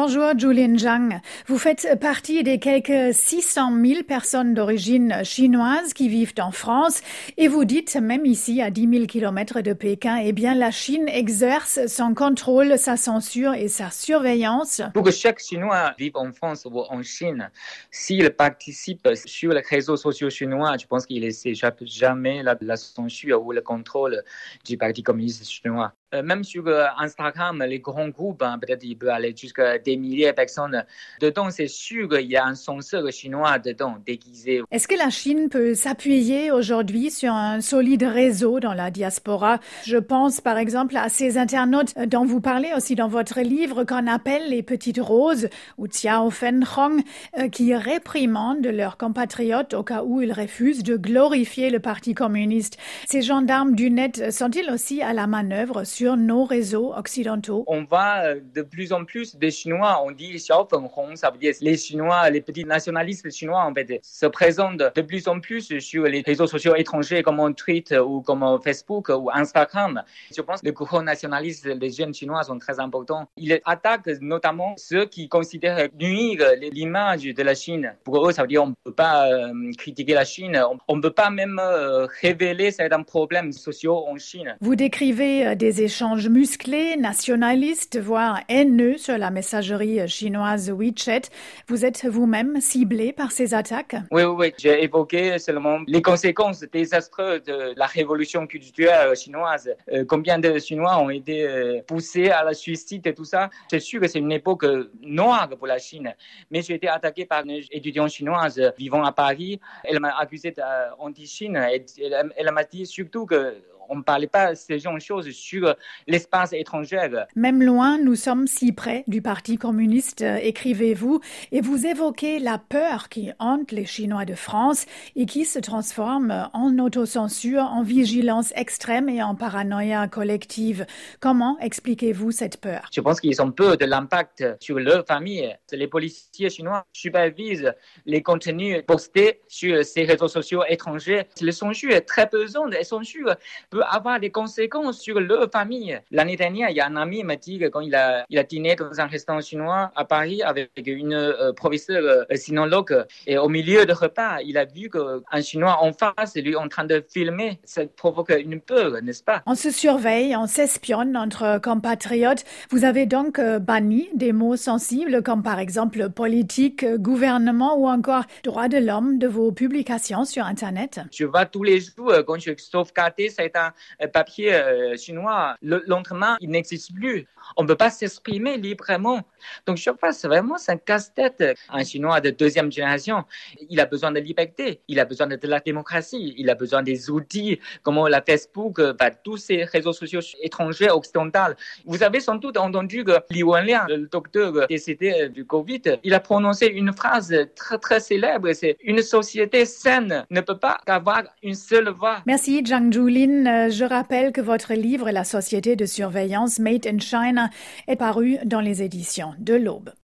Bonjour, Julien Zhang. Vous faites partie des quelques 600 000 personnes d'origine chinoise qui vivent en France et vous dites, même ici, à 10 000 kilomètres de Pékin, eh bien, la Chine exerce son contrôle, sa censure et sa surveillance. Pour que chaque Chinois vive en France ou en Chine, s'il participe sur les réseaux sociaux chinois, je pense qu'il ne s'échappe jamais la, la censure ou le contrôle du Parti communiste chinois. Euh, même sur euh, Instagram, les grands groupes, hein, peut-être il peut aller jusqu'à des milliers de personnes. Dedans, c'est sûr qu'il y a un censeur chinois dedans, déguisé. Est-ce que la Chine peut s'appuyer aujourd'hui sur un solide réseau dans la diaspora? Je pense par exemple à ces internautes dont vous parlez aussi dans votre livre qu'on appelle les petites roses ou Xiao Fenhong, euh, qui réprimandent leurs compatriotes au cas où ils refusent de glorifier le Parti communiste. Ces gendarmes du net sont-ils aussi à la manœuvre nos réseaux occidentaux On voit euh, de plus en plus des Chinois, on dit Xiaofenhong, ça veut dire les Chinois, les petits nationalistes chinois en fait, se présentent de plus en plus sur les réseaux sociaux étrangers comme Twitter ou comme Facebook ou Instagram. Je pense que les gros nationalistes, les jeunes Chinois sont très importants. Ils attaquent notamment ceux qui considèrent nuire l'image de la Chine. Pour eux, ça veut dire on ne peut pas euh, critiquer la Chine, on ne peut pas même euh, révéler certains problèmes sociaux en Chine. Vous décrivez des échanges musclés, nationalistes, voire haineux sur la messagerie chinoise WeChat. Vous êtes vous-même ciblé par ces attaques? Oui, oui, oui. J'ai évoqué seulement les conséquences désastreuses de la révolution culturelle chinoise. Euh, combien de Chinois ont été euh, poussés à la suicide et tout ça? C'est sûr que c'est une époque noire pour la Chine. Mais j'ai été attaqué par une étudiante chinoise vivant à Paris. Elle m'a accusé d'anti-Chine. Elle m'a dit surtout que on ne parlait pas de ces genre de choses sur l'espace étranger. Même loin, nous sommes si près du Parti communiste, euh, écrivez-vous, et vous évoquez la peur qui hante les Chinois de France et qui se transforme en autocensure, en vigilance extrême et en paranoïa collective. Comment expliquez-vous cette peur? Je pense qu'ils ont peur de l'impact sur leur famille. Les policiers chinois supervisent les contenus postés sur ces réseaux sociaux étrangers. Le censure est très pesante et avoir des conséquences sur leur famille. L'année dernière, il y a un ami qui m'a dit que quand il a, il a dîné dans un restaurant chinois à Paris avec une euh, professeure euh, sinologue, et au milieu de repas, il a vu qu'un Chinois en face, lui, en train de filmer. Ça provoque une peur, n'est-ce pas? On se surveille, on s'espionne entre compatriotes. Vous avez donc euh, banni des mots sensibles comme par exemple politique, gouvernement ou encore droit de l'homme de vos publications sur Internet? Je vois tous les jours, quand je sauvegarde un euh, papier euh, chinois, lentement, il n'existe plus. On ne peut pas s'exprimer librement. Donc, pense vraiment, c'est un casse-tête. Un Chinois de deuxième génération, il a besoin de liberté, il a besoin de la démocratie, il a besoin des outils comme la Facebook, euh, bah, tous ces réseaux sociaux étrangers, occidentaux. Vous avez sans doute entendu que Li Wenliang, le docteur décédé du Covid, il a prononcé une phrase très, très célèbre, c'est une société saine ne peut pas avoir une seule voix. Merci, Zhang Julin. Euh, je rappelle que votre livre La société de surveillance Made in China est paru dans les éditions de l'Aube.